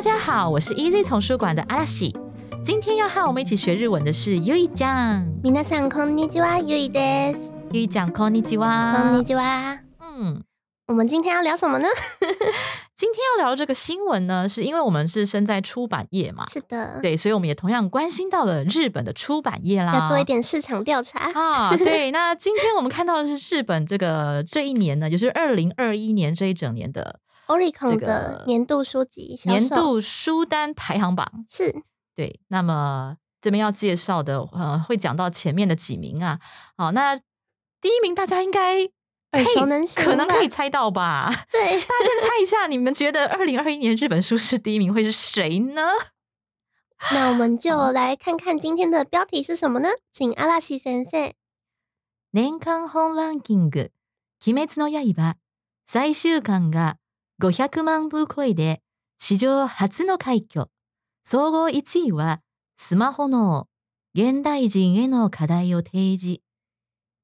大家好，我是 Easy 丛书馆的阿拉西。今天要和我们一起学日文的是 U 一酱。皆さんこんにちは、ゆいです。 U 一酱，こんにちこんはに。ちは。嗯，我们今天要聊什么呢？今天要聊这个新闻呢，是因为我们是身在出版业嘛，是的，对，所以我们也同样关心到了日本的出版业啦。要做一点市场调查。啊，对，那今天我们看到的是日本这个这一年呢，也就是二零二一年这一整年的 Oricon 这个的年度书籍销售年度书单排行榜。是对，那么这边要介绍的，呃，会讲到前面的几名啊。好，那第一名大家应该耳可以熟能详可能可以吧猜到吧？对，大家先猜一下，你们觉得二零二一年日本书市第一名会是谁呢？那我们就来看看今天的标题是什么呢？请阿拉西先生。年間本ランキング「鬼滅の刃」最終巻が 500万部超えで史上初の快挙。総合1位はスマホ脳現代人への課題を提示。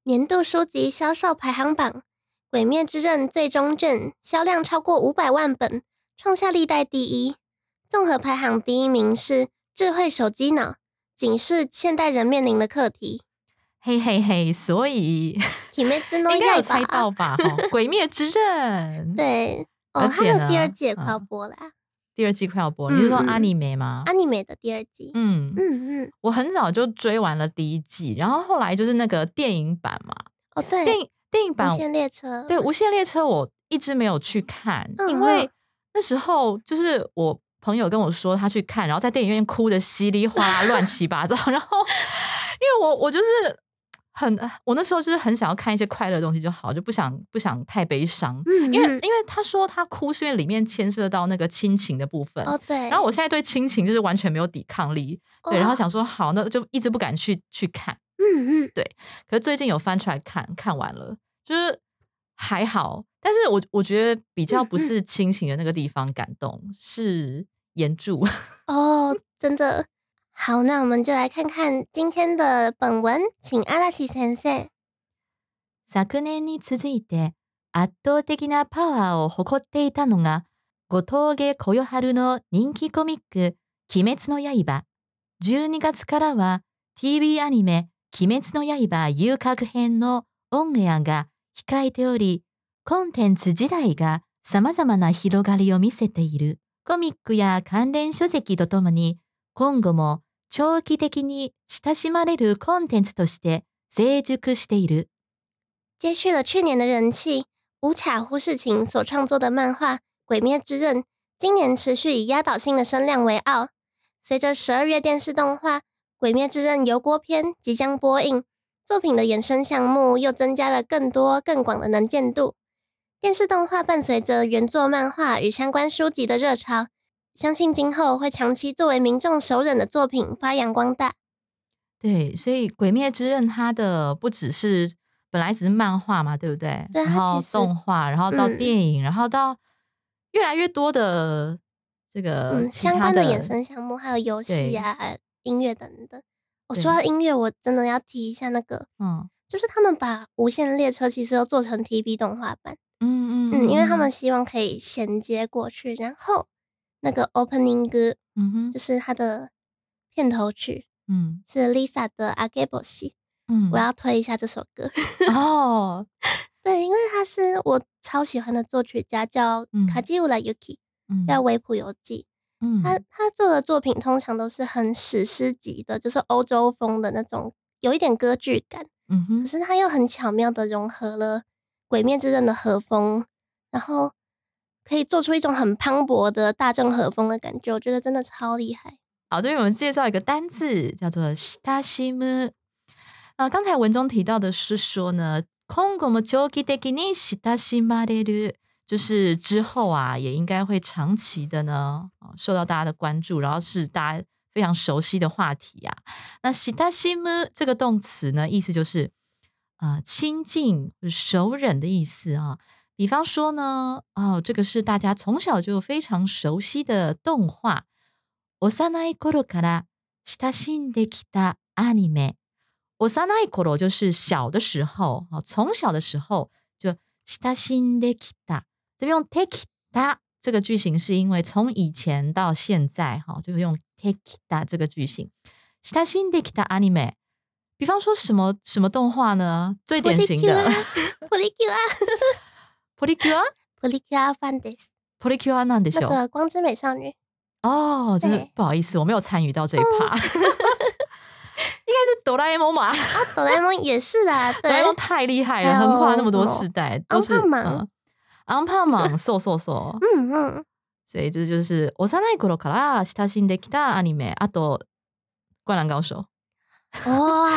年度书籍销售排行榜，《鬼灭之刃》最终卷。销量超过五百万本，创下历代第一。综合排行第一名是智慧手机脑，警示现代人面临的课题。嘿嘿嘿，所以 应该有要猜到吧？哈，《鬼灭之刃》对，哦，而它且呢第二季也快要嗯播了啊，第二季快要播，你是说阿尼梅吗？阿尼梅的第二季。嗯，嗯嗯，我很早就追完了第一季，然后后来就是那个电影版嘛，哦对，电影电影版无限列车，对《无限列车》，我一直没有去看，嗯因为嗯那时候就是我朋友跟我说他去看，然后在电影院哭的稀里哗啦、乱七八糟。然后因为我我就是很我那时候就是很想要看一些快乐的东西就好，就不想不想太悲伤。嗯，因为嗯因为他说他哭是因为里面牵涉到那个亲情的部分。哦对，然后我现在对亲情就是完全没有抵抗力，对，哦然后想说好，那就一直不敢去去看。嗯嗯，对可是最近有翻出来看，看完了，就是还好。但是我我觉得比较不是亲情的那个地方感动，是原著。哦，真的。好，那我们就来看看今天的本文，请阿拉西先生。昨年に続いて圧倒的なパワーを誇っていたのが、後峠小夜春の人気コミック、鬼滅の刃。12月からは TV アニメ、鬼滅の刃遊郭編のオンエアが控えており、コンテンツ自体が様々な広がりを見せている。コミックや関連書籍とともに、今後も長期的に親しまれるコンテンツとして成熟している。接续了去年的人气，无卡忽视情所创作的漫画《鬼灭之刃》，今年持续以压倒性的声量为傲。随着十二月电视动画《鬼灭之刃》油锅篇即将播映，作品的衍生项目又增加了更多更广的能见度。电视动画伴随着原作漫画与相关书籍的热潮， 相信今后会长期作为民众首忍的作品发扬光大。对，所以《鬼灭之刃》它的不只是本来只是漫画嘛，对不对？对然后动画，然后到嗯电影，然后到越来越多的这个相关的衍生项目还有游戏啊、音乐等等。我说到音乐，我真的要提一下那个，嗯就是他们把《无限列车》其实都做成 TV 动画版，嗯嗯嗯，因为他们希望可以衔接过去，然后那个 opening 歌嗯哼。就是它的片头曲嗯。是 Lisa 的《a g e b o s 嗯。我要推一下这首歌，哦。对，因为他是我超喜欢的作曲家，叫嗯。卡基乌拉 Yuki，嗯。叫维普游记。嗯。他他做的作品通常都是很史诗级的，就是欧洲风的那种，有一点歌剧感。可嗯哼。可是他又很巧妙的融合了《鬼灭之刃》的和风，然后可以做出一种很磅礴的大正和风的感觉，我觉得真的超厉害。好，这边我们介绍一个单字，叫做親しむ。呃，刚才文中提到的是说呢，今後も長期的に親しまれる。 就是之后啊，也应该会长期的呢，啊受到大家的关注，然后是大家非常熟悉的话题啊。那喜大西姆这个动词呢，意思就是呃亲近、熟忍的意思啊。 比方说呢，哦，这个是大家从小就非常熟悉的动画。幼い頃から親しんできたアニメ。幼い頃就是小的时候，啊，从小的时候就親しんできた。这边用 take it 这个句型，是因为从以前到现在，哈，就是用 take it 这个句型。親しんできたアニメ。比方说什么什么动画呢？最典型的。 プリキュア。プリキュア。プリキュアファンです。プリキュアなんでしょう。那个光之美少女。哦，真的不好意思，我没有参与到这一趴。应该是哆啦 A 梦嘛？啊，哆啦 A 梦也是啦。哆啦 A 梦太厉害了，横跨那么多时代，都是嗯，昂胖嘛，瘦瘦瘦。嗯嗯。所以这就是幼い頃から親しんできたアニメ。あと灌篮高手。哇，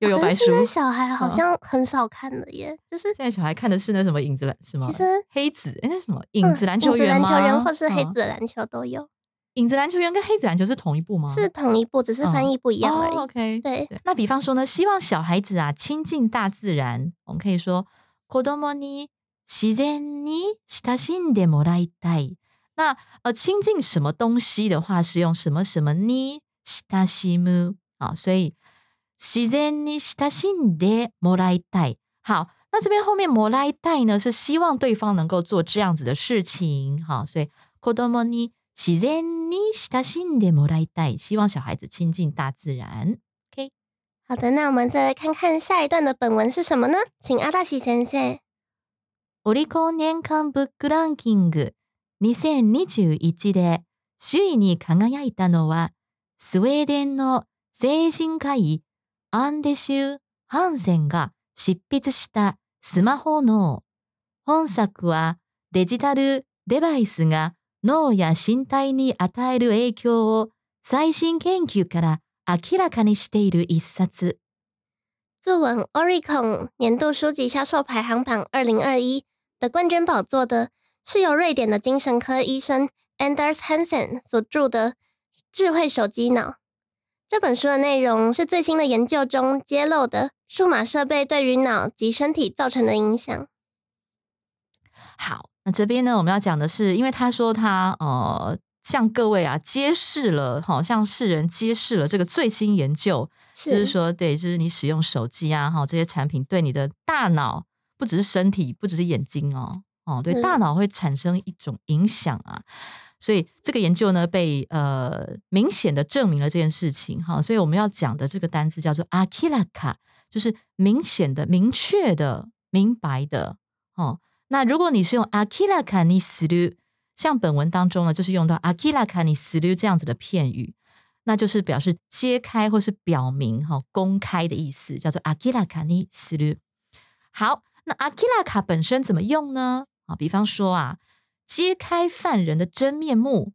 又有白书。现在小孩好像很少看了耶，就是现在小孩看的是那什么影子篮是吗？其实黑子哎，那什么影子篮球员吗？篮球员或是黑子的篮球都有。影子篮球员跟黑子篮球是同一部吗？是同一部，只是翻译不一样而已。OK，对。那比方说呢，希望小孩子啊亲近大自然，我们可以说子供に自然に親しんでもらいたい。那呃，亲近什么东西的话，是用什么什么に親しむ啊？所以 自然に親しんでもらいたい。好，那这边后面もらいたい呢，是希望对方能够做这样子的事情。好，所以子供に自然に親しんでもらいたい，希望小孩子亲近大自然。OK，好的，那我们再来看看下一段的本文是什么呢？请阿大喜先生。オリコン年間ブックランキング2021で首位に輝いたのはスウェーデンの精神科医アンデシュ・ハンセンが執筆したスマホ脳。本作はデジタルデバイスが脳や身体に与える影響を最新研究から明らかにしている一冊。作文 Oricon 年度书籍销售排行榜二零二一的冠军宝座的是由瑞典的精神科医生 Anders Hansen 所著的《智慧手机脑》。这本书的内容是最新的研究中揭露的数码设备对于脑及身体造成的影响。好。那这边呢，我们要讲的是，因为他说他呃，向各位啊揭示了，好向世人揭示了这个最新研究，就是说，对，就是你使用手机啊，哈，这些产品对你的大脑，不只是身体，不只是眼睛哦，哦，对，大脑会产生一种影响啊。所以这个研究呢，被呃明显的证明了这件事情，哈。所以我们要讲的这个单词叫做 “akilaka”，就是明显的、明确的、明白的，哦。那如果你是用 akira kani suru，像本文当中呢，就是用到 akira kani suru 这样子的片语，那就是表示揭开或是表明哈、公开的意思，叫做 akira kani suru。好，那 akira ka 本身怎么用呢？啊，比方说啊，揭开犯人的真面目，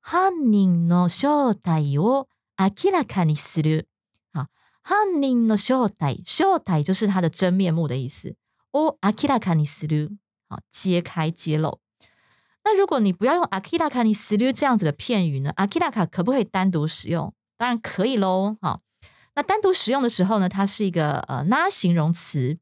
犯人の正体を明らかにする。好，犯人の正体，正体就是他的真面目的意思。哦，阿基拉卡尼斯鲁，好，揭开揭露。那如果你不要用阿基拉卡尼斯鲁这样子的片语呢？阿基拉卡可不可以单独使用？当然可以喽。好，那单独使用的时候呢，它是一个呃拉形容词。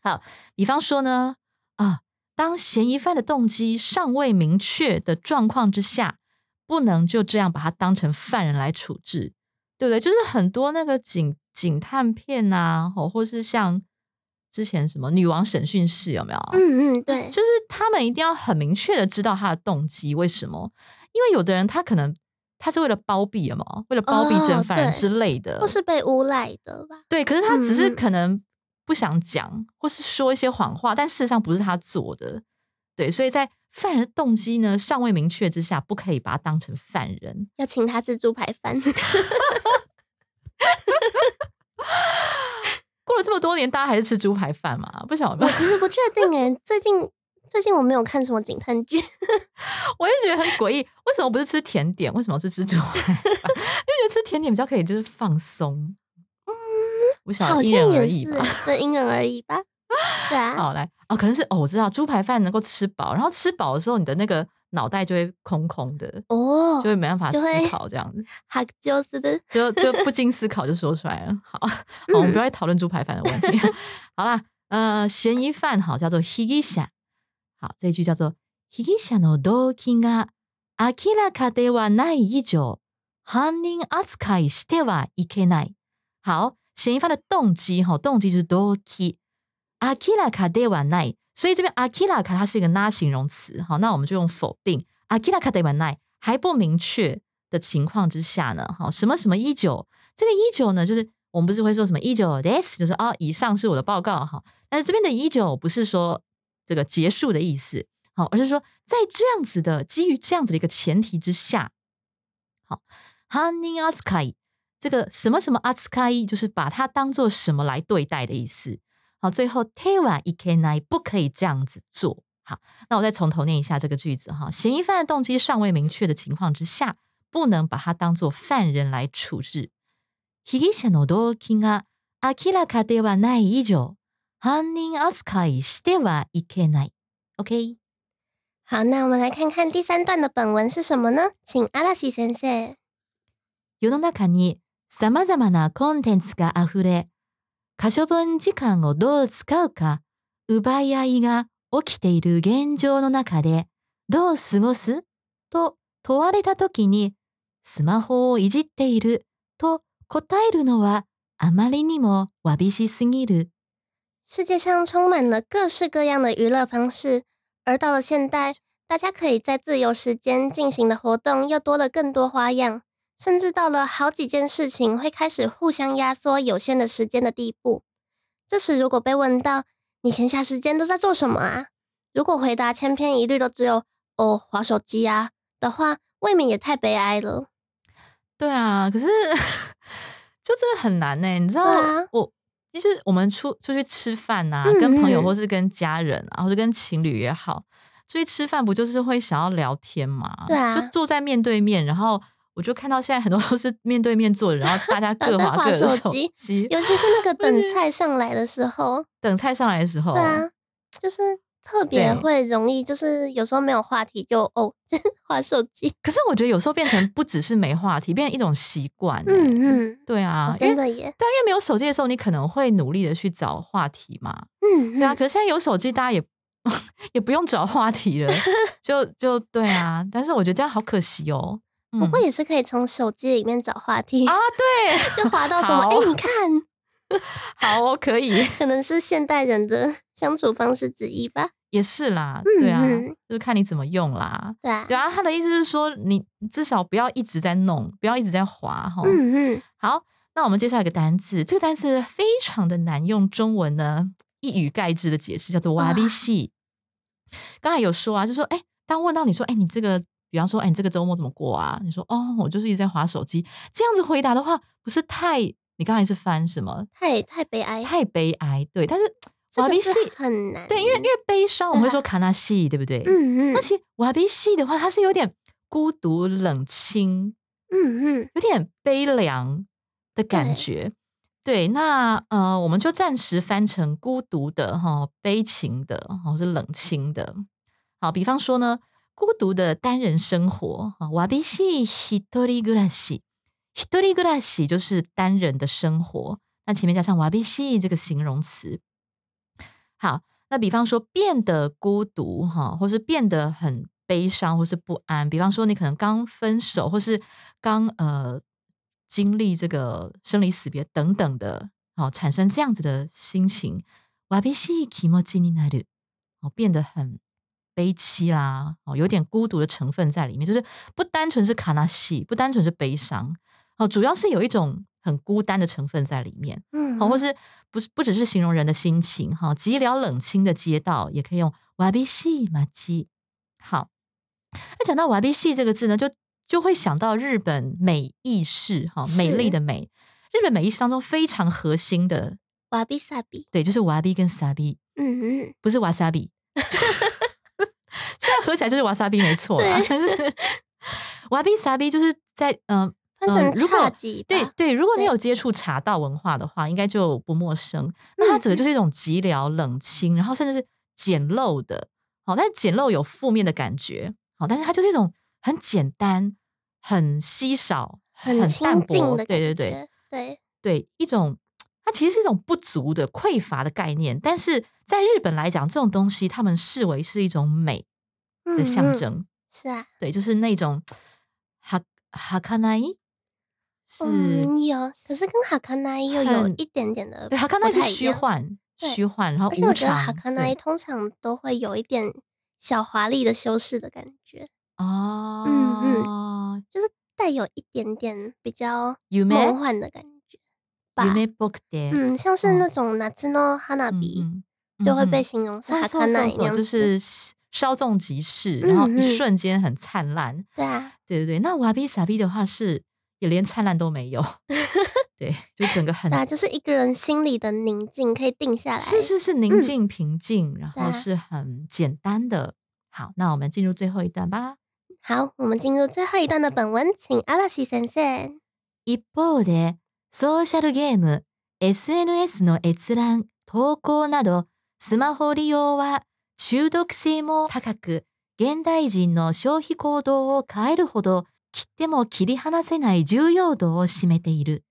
好，比方说呢，啊， 当嫌疑犯的动机尚未明确的状况之下，不能就这样把他当成犯人来处置，对不对？就是很多那个警警探片呐，哦，或是像。之前什么女王审讯室有没有？嗯嗯，对，就是他们一定要很明确的知道他的动机，为什么？因为有的人他可能他是为了包庇嘛，为了包庇真犯人之类的，或是被诬赖的吧？对，可是他只是可能不想讲，或是说一些谎话，但事实上不是他做的。对，所以在犯人的动机呢尚未明确之下，不可以把他当成犯人，要请他吃猪排饭。过了这么多年，大家还是吃猪排饭嘛？不晓得，我其实不确定哎。最近最近我没有看什么警探剧，我也觉得很诡异。为什么不是吃甜点？为什么是吃猪排饭？因为觉得吃甜点比较可以，就是放松。嗯，我想因人而异吧，对，因人而异吧。 对啊，好来哦，可能是哦，我知道猪排饭能够吃饱，然后吃饱的时候，你的那个脑袋就会空空的，哦就，会没办法就会思考，这样子哈就是的，就就不经思考就说出来了。好，好，我们不要再讨论猪排饭的问题。好啦，呃，嫌疑犯好叫做 higisha，好，这一句叫做 higisha no doki ga 明らかではない以上、犯人扱いしてはいけない。好， 嫌疑犯的动机哈，动机就是 doki，明らかではない，所以这边明らか它是一个那形容词，好，那我们就用否定明らかではない，还不明确的情况之下呢，好，什么什么一九，这个一九呢，就是我们不是会说什么一九 this，就是啊，以上是我的报告哈，但是这边的一九不是说这个结束的意思，好，而是说在这样子的基于这样子的一个前提之下，好，犯人扱い 这个什么什么扱い就是把它当做什么来对待的意思。好，最后 te wa ikenai 不可以这样子做。好，那我再从头念一下这个句子哈。嫌疑犯的动机尚未明确的情况之下，不能把他当做犯人来处置。被疑者の動機が明らかではない以上、犯人扱いしてはいけない。OK，好，那我们来看看第三段的本文是什么呢？请阿拉西先生。世の中に 様々なコンテンツが溢れ、可処分時間をどう使うか、奪い合いが起きている現状の中で、どう過ごすと問われたときに、スマホをいじっていると答えるのはあまりにもわびしすぎる。世界上充满了各式各样的娱乐方式，而到了现代，大家可以在自由时间进行的活动又多了更多花样，甚至到了好几件事情会开始互相压缩有限的时间的地步。这时，如果被问到你闲暇时间都在做什么啊？如果回答千篇一律都只有“哦，划手机啊”的话，未免也太悲哀了。对啊，可是 就真的很难呢、你知道，我其实我们出出去吃饭呐、嗯跟朋友嗯或是跟家人啊，或者跟情侣也好，出去吃饭不就是会想要聊天嘛？对啊就坐在面对面，然后我就看到现在很多都是面对面坐着，然后大家各在划划各的手手机机，尤其是那个等菜上来的时候，等菜上来的时候，对啊，就是特别会容易，就是有时候没有话题就哦 划手机。可是我觉得有时候变成不只是没话题，变成一种习惯、欸。嗯嗯，对啊真的耶。对啊，因为没有手机的时候，你可能会努力的去找话题嘛。嗯对啊，嗯，可是现在有手机，大家也 也不用找话题了，就就对啊。但是我觉得这样好可惜哦。不过嗯也是可以从手机里面找话题，啊，对，就滑到什么？好哎，你看，好哦，可以，可能是现代人的相处方式之一吧。也是啦，嗯对啊，嗯就是看你怎么用啦。对啊，对啊，他的意思是说，你至少不要一直在弄，不要一直在滑哈。嗯嗯，好，那我们介绍一个单词，这个单词非常的难用中文呢一语盖之的解释，叫做瓦比西。刚才有说啊，就说哎，当问到你说哎，你这个，比方说哎，你这个周末怎么过啊？你说哦，我就是一直在划手机，这样子回答的话，不是太你刚才是翻什么？太太悲哀，太悲哀，对，但是这个瓦比西是很难。对，因为因为悲伤我们会说卡纳西，对不对？嗯嗯那其实瓦比西的话，它是有点孤独、冷清，嗯嗯，有点悲凉的感对觉。对，那呃，我们就暂时翻成孤独的哈、悲情的，或是冷清的。好，比方说呢，孤独的单人生活啊，瓦比西一人暮らし，一人暮らし就是单人的生活。那前面加上瓦比西这个形容词。好，那比方说变得孤独哈，或是变得很悲伤，或是不安。比方说你可能刚分手，或是刚呃经历这个生离死别等等的，好、产生这样子的心情，わびしい気持ちになる，哦，变得很 悲戚啦，哦，有点孤独的成分在里面，就是不单纯是卡纳西，不单纯是悲伤，哦，主要是有一种很孤单的成分在里面。嗯，好，或是不是不只是形容人的心情哈，寂寥冷清的街道也可以用瓦比西马基。好，那讲到瓦比西这个字呢，就就会想到日本美意式哈，是美丽的美。日本美意式当中非常核心的，瓦比萨比，对，就是瓦比跟萨比，嗯嗯，不是瓦萨比。虽然合起来就是瓦萨比没错但是 瓦比萨比就是在嗯、如果。对对，如果你有接触茶道文化的话，应该就不陌生。那它指的就是一种寂寥、冷清，然后甚至是简陋的。好，但是简陋有负面的感觉。好，但是它就是一种很简单、很稀少、很淡薄。对对对对，对，一种它其实是一种不足的、匮乏的概念。但是在日本来讲，这种东西他们视为是一种美的象嗯嗯征。是啊，对，就是那种哈哈卡奈是。嗯，有，可是跟哈卡奈又有很一点点的对，哈卡奈是不太一样，虚幻，对虚幻，然后而且无我觉得哈常。卡奈对通常都会有一点小华丽的修饰的感觉，哦，就是带有一点点比较夢梦幻的感觉吧。夢僕で，嗯，像是哦那种夏の花嗯火嗯就会嗯嗯被形容是そう哈そうそうそう，卡奈那样子。就是 稍稍纵即逝，然后嗯嗯一瞬间很灿烂。对啊，对对对，那瓦比萨比的话是也连灿烂都没有，对，就整个很对啊，就是一个人心里的宁静可以定下来。是是是宁静平静，然对啊后是很简单的。好，那我们进入最后一段吧。好，我们进入最后一段的本文，请阿拉西先生。一方で、ソーシャルゲーム、SNS の閲覧、投稿など、スマホ利用は 中毒性も高く、現代人の消費行動を変えるほど、切っても切り離せない重要度を占めている。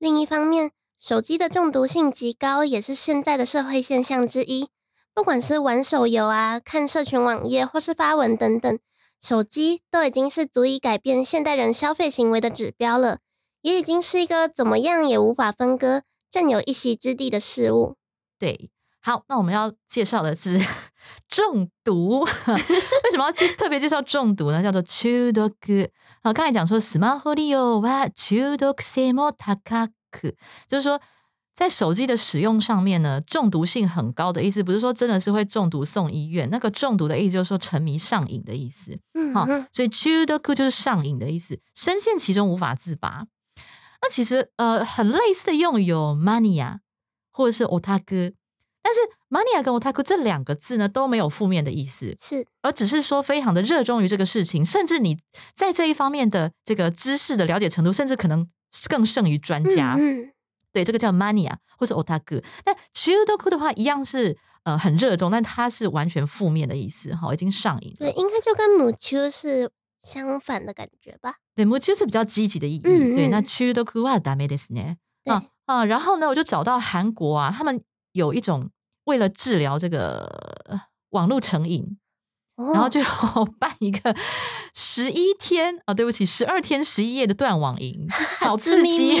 另一方面，手机的中毒性极高，也是现在的社会现象之一。不管是玩手游啊、看社群网页或是发文等等，手机都已经是足以改变现代人消费行为的指标了，也已经是一个怎么样也无法分割、占有一席之地的事物。对， 好，那我们要介绍的是中毒。为什么要介特别介绍中毒呢？叫做中毒。好，刚才讲说スマホ利用は中毒性も高く，就是说在手机的使用上面呢，中毒性很高的意思，不是说真的是会中毒送医院。那个中毒的意思就是说沉迷上瘾的意思。好嗯哼，所以中毒就是上瘾的意思，深陷其中无法自拔。那其实呃，很类似的用语有 mania 或者是 otaku， 但是 mania 跟 otaku 这两个字呢都没有负面的意思，是而只是说非常的热衷于这个事情，甚至你在这一方面的这个知识的了解程度，甚至可能更胜于专家。嗯嗯对，这个叫 mania 或者 otaku。那 chudoku 的话，一样是呃很热衷，但它是完全负面的意思，哈，已经上瘾了。对，应该就跟母丘是相反的感觉吧？对，母丘是比较积极的意义。嗯对，那嗯 chudoku はダメですね。对，啊啊，然后呢，我就找到韩国啊，他们 有一种为了治疗这个呃网络成瘾，然后哦就办一个 十一天啊，对不起，十二天十一夜的断网营，好 刺激！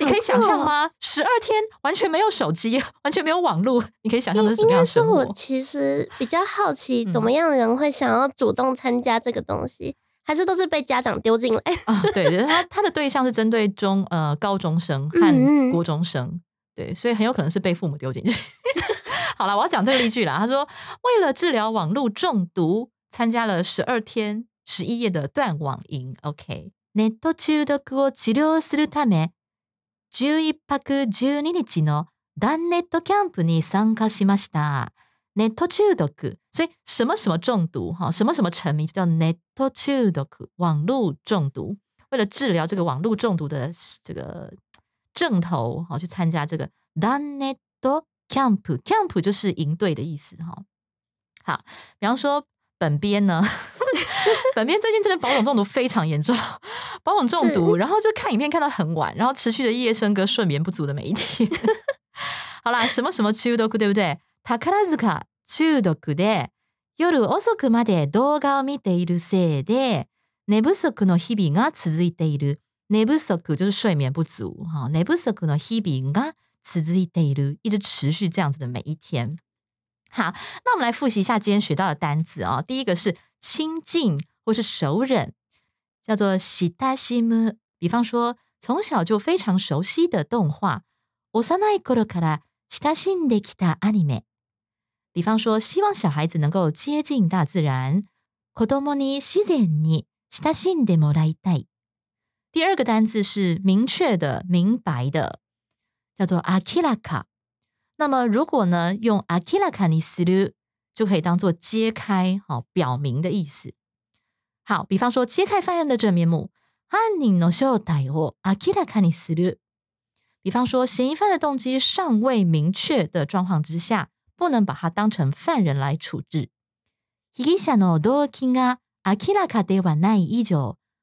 你可以想象吗？十二天完全没有手机，完全没有网络，你可以想象应这是什么样的生活？我其实比较好奇，怎嗯么样的人会想要主动参加这个东西，还是都是被家长丢进来？啊，对对，他他的对象是针对中呃高中生嗯和嗯国中生，对，所以很有可能是被父母丢进去。好了，我要讲这个例句啦。他说，为了治疗网络中毒，参加了十二天十一夜的断网营。OK，ネット中毒を治療するため、11泊12日のダンネットキャンプに参加しました。ネット中毒，所以什么什么中毒哈，什么什么沉迷就叫ネット中毒，网络中毒。为了治疗这个网络中毒的这个 症头，好去参加这个 Danet Camp，Camp 就是营队的意思哈。好，比方说本编呢，本编最近真的保种中毒非常严重，保种中毒，然后就看影片看到很晚，然后持续的夜深跟睡眠不足的每一天。好啦，什么什么中毒对不对？宝塚中毒で夜遅くまで動画を見ているせいで寝不足の日々が続いている。寝不足就是睡眠不足哈，寝不足の日々が続いている，一直持续这样子的每一天。好，那我们来复习一下今天学到的单字啊、第一个是亲近或是熟忍，叫做喜大西姆。比方说，从小就非常熟悉的动画，幼い頃から親しんできたアニメ。比方说，希望小孩子能够接近大自然，子供に自然に親しんでもらいたい。 第二个单字是明确的、明白的，叫做明らか。那么如果呢用明らかにする，就可以当做揭开、好表明的意思。好，比方说揭开犯人的真面目。 犯人の正体を明らかにする。比方说，嫌疑犯的动机尚未明确的状况之下，不能把他当成犯人来处置。被疑者の動機が明らかではない以上、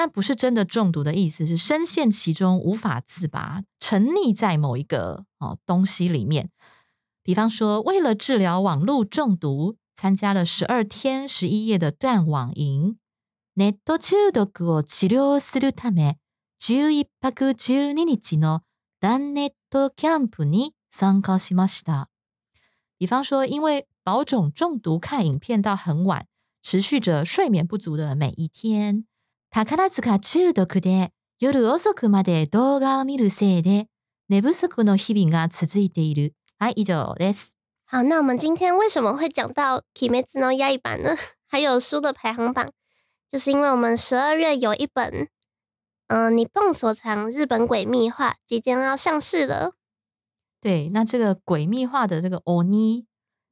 但不是真的中毒的意思，是深陷其中无法自拔，沉溺在某一个哦东西里面。比方说，为了治疗网络中毒，参加了十二天十一夜的断网营。ネット中毒を治療するため、11泊12日のダンネットキャンプに参加しました。比方说，因为保种中毒看影片到很晚，持续着睡眠不足的每一天。 宝塚中毒で夜遅くまで動画を見るせいで寝不足の日々が続いている。はい、以上です。好，那我们今天为什么会讲到《Kimetsu no Yaiba》呢？还有书的排行榜，就是因为我们十二月有一本，嗯、呃，你蹦所藏日本鬼秘画即将要上市了。对，那这个诡秘化的这个欧尼，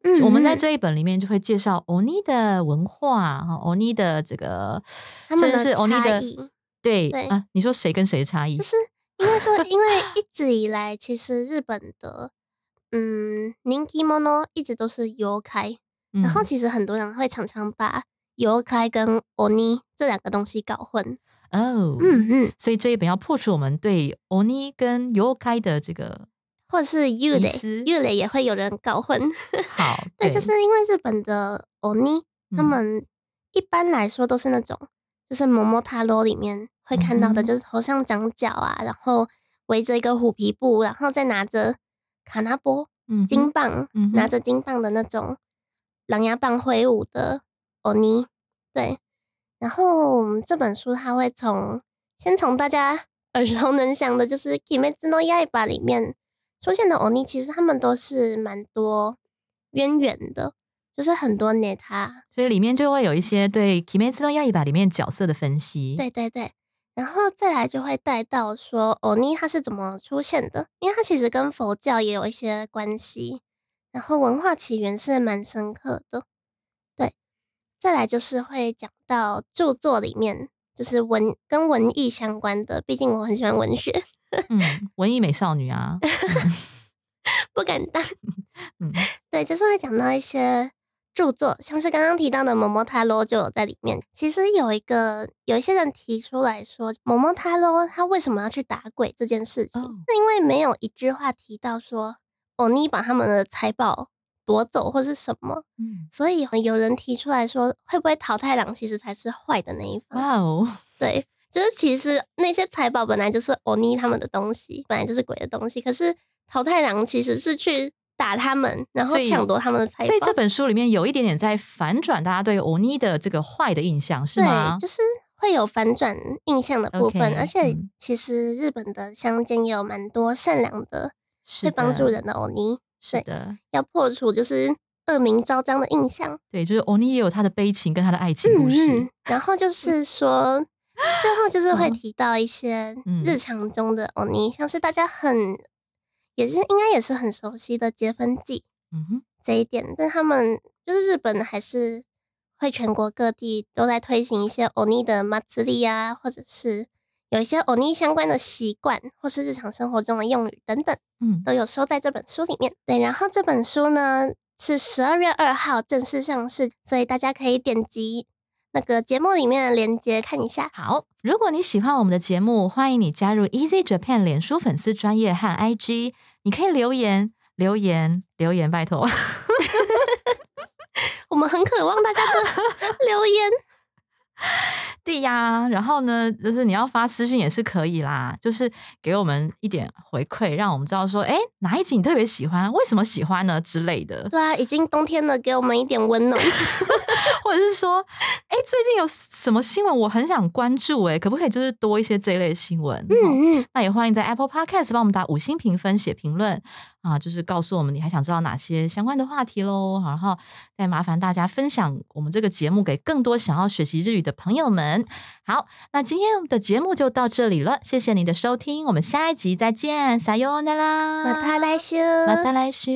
嗯我们在嗯这一本里面就会介绍欧尼的文化，哈，欧尼的这个，他们的甚至是欧尼的，对对啊，你说谁跟谁的差异就？是应该说，因为一直以来，其实日本的嗯 Ninki Mono 一直都是游开，嗯然后其实很多人会常常把游开跟 Oni 这两个东西搞混。哦，嗯嗯，所以这一本要破除我们对欧尼跟尤开的这个或者是 u e y u l e 也会有人搞混。好，对，就是因为日本的 Oni 他嗯们一般来说都是那种，就是《摩摩塔罗》里面会看到的，就是头上长角啊，然后围着一个虎皮布，然后再拿着卡纳波嗯金棒，嗯拿着金棒的那种狼牙棒挥舞的欧尼。对，然后我们这本书它会从先从大家耳熟能详的，就是《Kimetsu no Yaiba》里面出现的欧尼，其实他们都是蛮多渊源的，就是很多 neta。所以里面就会有一些对《Kimetsu no Yaiba》里面角色的分析。对对对，然后再来就会带到说欧尼他是怎么出现的，因为他其实跟佛教也有一些关系，然后文化起源是蛮深刻的。对，再来就是会讲到著作里面就是文跟文艺相关的，毕竟我很喜欢文学，嗯，文艺美少女啊，不敢当。嗯对，就是会讲到一些著作，像是刚刚提到的《某某塔罗》就有在里面。其实有一个有一些人提出来说，《某某塔罗》他为什么要去打鬼这件事情，哦是因为没有一句话提到说欧尼把他们的财宝夺走或是什么，嗯，所以有人提出来说，会不会桃太郎其实才是坏的那一方？哇哦，对，就是其实那些财宝本来就是欧尼他们的东西，本来就是鬼的东西，可是桃太郎其实是去打他们，然后抢夺他们的财宝。所以这本书里面有一点点在反转大家对欧尼的这个坏的印象，是吗对，？就是会有反转印象的部分而且嗯其实日本的乡间也有蛮多善良的，会帮助人的欧尼，是的，要破除就是恶名昭彰的印象。对，就是欧尼也有他的悲情跟他的爱情故事。嗯嗯，然后就 是说，最后就是会嗯提到一些嗯日常中的欧尼，像是大家很也是应该也是很熟悉的结婚季嗯哼，这一点，但他们就是日本还是会全国各地都在推行一些欧尼的马自利啊，或者是有一些欧尼相关的习惯，或是日常生活中的用语等等。嗯，都有收在这本书里面。对，然后这本书呢是十二月二号正式上市，所以大家可以点击那个节目里面的链接看一下。好，如果你喜欢我们的节目，欢迎你加入 Easy Japan 脸书粉丝专业和 IG，你可以留言留言留言，拜托。我们很渴望大家的 留言。对呀，然后呢，就是你要发私讯也是可以啦，就是给我们一点回馈，让我们知道说，哎，哪一集你特别喜欢，为什么喜欢呢之类的。对啊，已经冬天了，给我们一点温暖。或者是说，哎，最近有什么新闻我很想关注，哎，可不可以就是多一些这类新闻？嗯嗯，那也欢迎在 Apple Podcast 帮我们打五星评分、写评论啊，就是告诉我们你还想知道哪些相关的话题喽。然后再麻烦大家分享我们这个节目给更多想要学习日语的朋友们。好，那今天的节目就到这里了，谢谢你的收听，我们下一集再见，撒由那啦，马达来修，马达来修。